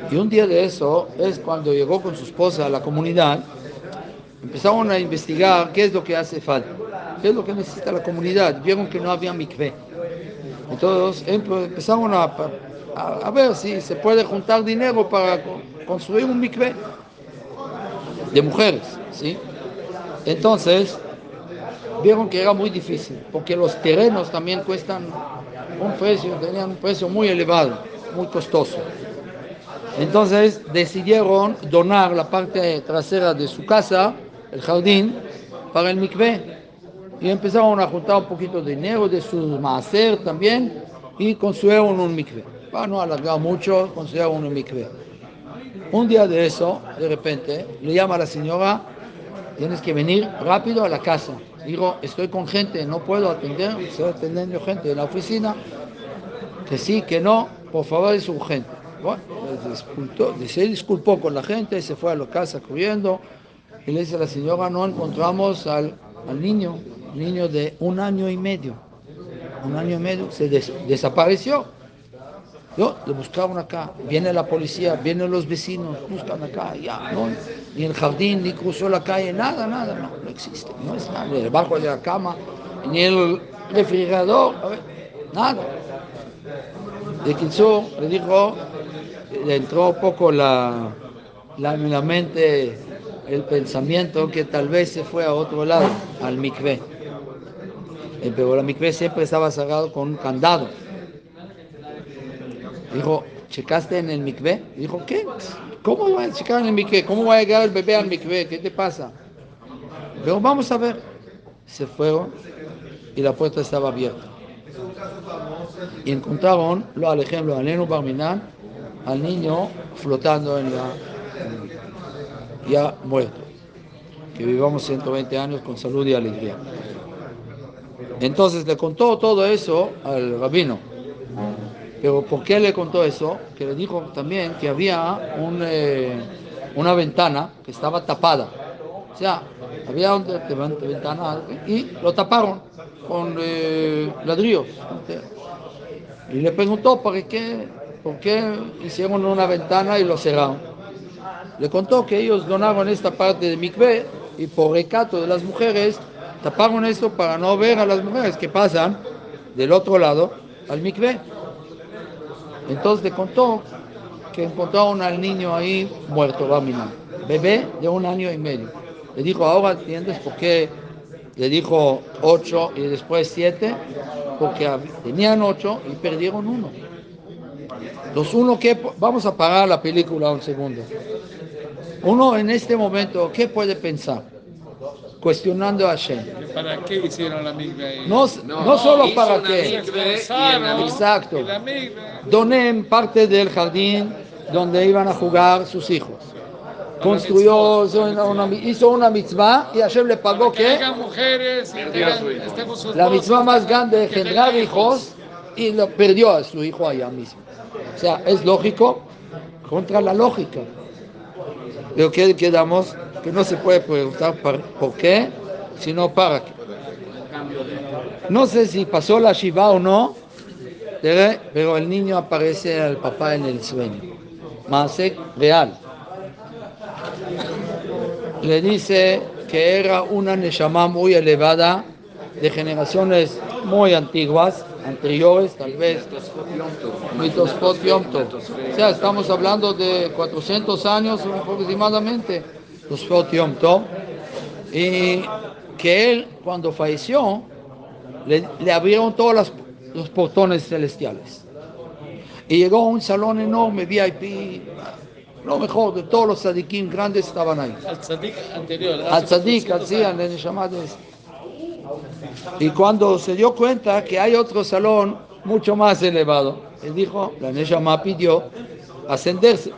Y un día de eso es cuando llegó con su esposa a la comunidad, empezaron a investigar qué es lo que hace falta, qué es lo que necesita la comunidad. Vieron que no había mikvé. Entonces empe- empezaron a, a, ver si se puede juntar dinero para co- construir un mikvé de mujeres, ¿sí? Entonces vieron que era muy difícil, porque los terrenos también cuestan un precio, tenían un precio muy elevado, muy costoso. Entonces decidieron donar la parte trasera de su casa, el jardín, para el mikvé. Y empezaron a juntar un poquito de dinero de su maaser también y construyeron un mikvé. Para no alargar mucho, construyeron un mikvé. Un día de eso, de repente, le llama a la señora, tienes que venir rápido a la casa. Digo, estoy con gente, no puedo atender, estoy atendiendo gente en la oficina. Que sí, que no, por favor, es urgente. Bueno, se disculpó, con la gente, se fue a la casa corriendo y le dice a la señora, no encontramos al, niño, niño de un año y medio. Un año y medio, se des- desapareció. Yo le buscaron acá, viene la policía, vienen los vecinos, buscan acá, ya, no, ni el jardín, ni cruzó la calle, nada, nada, no, no existe, no es nada, ni debajo de la cama, ni el refrigerador, nada. De Kitzur le dijo, entró un poco la, la, la mente el pensamiento que tal vez se fue a otro lado, al mikvé. Eh, Pero la mikvé siempre estaba cerrado con un candado. Dijo, ¿checaste en el mikvé? Dijo, ¿qué? ¿Cómo voy a checar en el? ¿Cómo va a llegar el bebé al? ¿Qué te pasa? Pero vamos a ver. Se fueron y la puerta estaba abierta. Y encontraron, lo al ejemplo, al Neno Barminan, al niño flotando en la. ya muerto. Que vivamos 120 años con salud y alegría. Entonces le contó todo eso al rabino. Pero ¿por qué le contó eso? Que le dijo también que había un, eh, una ventana que estaba tapada. O sea, había una ventana y lo taparon con eh, ladrillos. Y le preguntó por qué, por qué hicieron una ventana y lo cerraron. Le contó que ellos donaron esta parte de mikvé y por recato de las mujeres taparon esto para no ver a las mujeres que pasan del otro lado al mikvé. Entonces le contó que encontraron al niño ahí muerto, Bamina, bebé de un año y medio. Le dijo, ahora entiendes por qué le dijo ocho y después siete, porque tenían ocho y perdieron uno. Los uno que, vamos a parar la película un segundo. Uno en este momento, ¿qué puede pensar? Cuestionando a Hashem. ¿Para qué hicieron la migbe ahí? No, no, solo para qué. Exacto. Doné en parte del jardín donde iban a jugar sus hijos. Construyó, hizo una, una- hizo una mitzvah y Hashem le pagó Que mujeres y tengan- la mitzvah más grande de generar hijos y lo perdió a su hijo allá mismo. O sea, es lógico contra la lógica. Pero que quedamos que no se puede preguntar par- por qué, sino para qué. No sé si pasó la Shiva o no, pero- el niño aparece al papá en el sueño. Masek real. Le dice que era una Neshama muy elevada, de generaciones muy antiguas, anteriores tal vez, Mitospot Yom. O sea, estamos hablando de 400 años aproximadamente, Mitospot Yom. Y que él, cuando falleció, le, le abrieron todos los portones celestiales. Y llegó a un salón enorme, VIP, lo mejor de todos los tzadikim grandes estaban ahí. Al tzadik anterior. Al tzadik, al sí, al. Y cuando se dio cuenta que hay otro salón mucho más elevado, él dijo, la Neshama pidió ascenderse.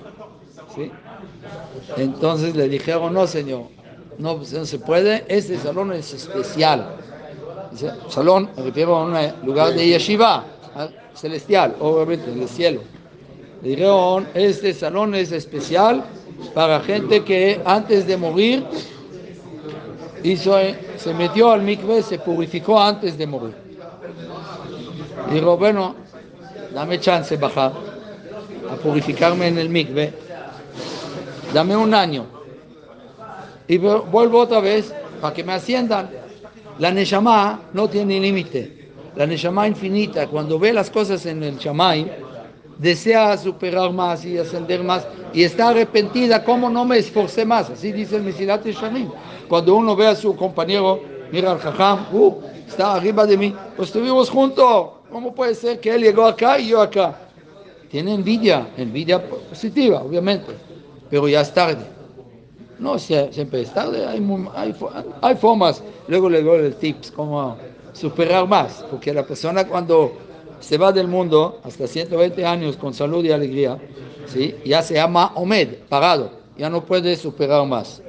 Entonces le dijeron, no señor, no, no se puede, este salón es especial. Salón, me refiero a un lugar de yeshiva, ¿ah? celestial, obviamente, del cielo. Le dijeron, este salón es especial para gente que antes de morir hizo, se metió al mikve, se purificó antes de morir. Dijo, bueno, dame chance bajar. purificarme en el mikve, dame un año. Y vu- vuelvo otra vez para que me asciendan. La Neshama no tiene límite. La Neshama infinita, cuando ve las cosas en el Shamay, desea superar más y ascender más y está arrepentida, ¿cómo no me esforcé más? Así dice el Mesilat Shanim. Cuando uno ve a su compañero, mira al Jajam, uh, está arriba de mí, pues estuvimos juntos. ¿Cómo puede ser que él llegó acá y yo acá? Tiene envidia, envidia positiva, obviamente, pero ya es tarde. No, sie- siempre es tarde, hay, hay, hay formas, luego le doy el tips, cómo superar más, porque la persona cuando se va del mundo hasta 120 años con salud y alegría, ¿sí? ya se llama Omed, parado, ya no puede superar más.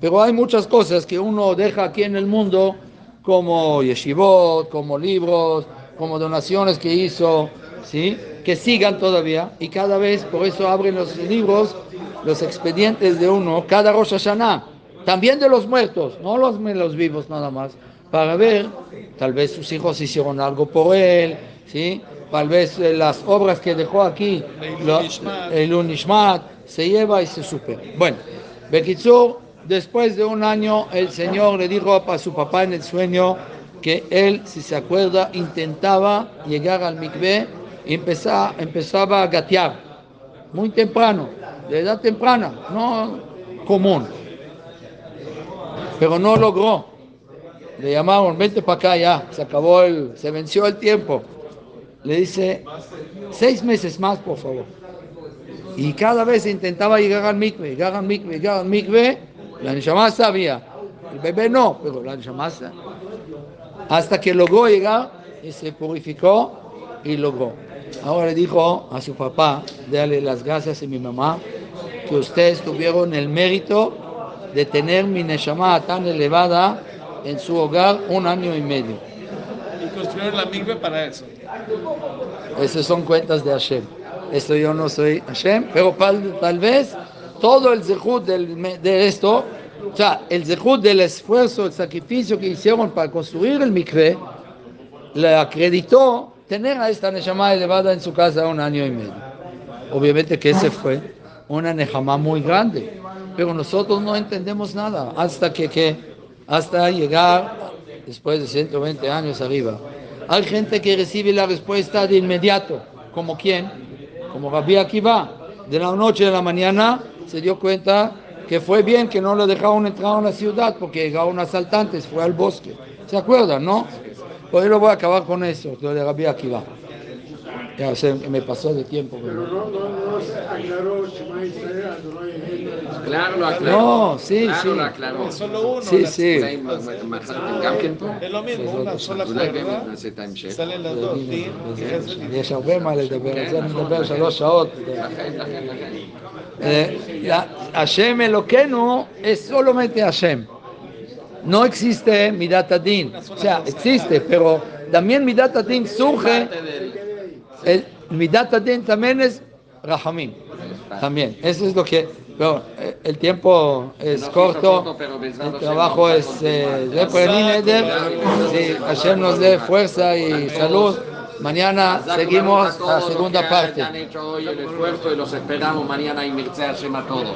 Pero hay muchas cosas que uno deja aquí en el mundo, como yeshivot, como libros, como donaciones que hizo, ¿sí? que sigan todavía, y cada vez, por eso abren los libros, los expedientes de uno, cada Rosh Hashanah, también de los muertos, no los, los vivos nada más, para ver, tal vez sus hijos hicieron algo por él, ¿sí? tal vez eh, las obras que dejó aquí, el Nishmat, se lleva y se supera. Bueno, Bekitsur, después de un año, el Señor le dijo a su papá en el sueño que él, si se acuerda, intentaba llegar al mikveh y empezaba, empezaba a gatear, muy temprano, de edad temprana, no común. Pero no logró. Le llamaron, vente para acá ya, se acabó el, se venció el tiempo. Le dice, seis meses más, por favor. Y cada vez intentaba llegar al mikve, llegar al mikve, llegar al mikve, la Neshama sabía. El bebé no, pero la Neshama Hasta que logró llegar y se purificó y logró. Ahora le dijo a su papá, dale las gracias a mi mamá, que ustedes tuvieron el mérito de tener mi Neshama tan elevada en su hogar un año y medio. Y construyeron la migbe para eso. Esas son cuentas de Hashem. Esto yo no soy Hashem, pero tal, vez todo el zehut de esto, o sea, el zehut del esfuerzo, el sacrificio que hicieron para construir el mikveh, le acreditó tener a esta Neshama elevada en su casa un año y medio. Obviamente que ese fue una Neshama muy grande, pero nosotros no entendemos nada hasta que, que hasta llegar después de 120 años arriba. Hay gente que recibe la respuesta de inmediato, como quién, como Rabbi Akiva. De la noche a la mañana se dio cuenta que fue bien que no le dejaron entrar a la ciudad porque llegaron asaltantes, fue al bosque. ¿Se acuerdan, no? Pues yo voy a acabar con eso, lo de Rabbi Akiva. Ya sé, me pasó de tiempo. pero- no, no, no se aclaró Shema Israel, Adonai Elohim. Claro, lo aclaró. No, sí, Claro, sí. lo aclaró. Es solo uno. Sí, la- sí. אולי מ- מ- מחרתם גם כן פה? Es lo mismo, una sola אולי באמת prueba. נעשה את ההמשך. Salen las dos. Din, Gesed y יש הרבה מה לדבר, על זה אני מדבר שלוש שעות. לכן, לכן, לכן. Eh, la- Hashem Eloqueno es solamente Hashem. No existe Midat Adin. O sea, existe, pero también Midat Adin surge. el Midatadin también es Rahamim. También, eso es lo que. Pero eh, el tiempo es corto, el trabajo es. Eh, ayer nos dé fuerza y salud. Mañana seguimos la segunda parte. Han hecho hoy el esfuerzo y los esperamos mañana y a todos.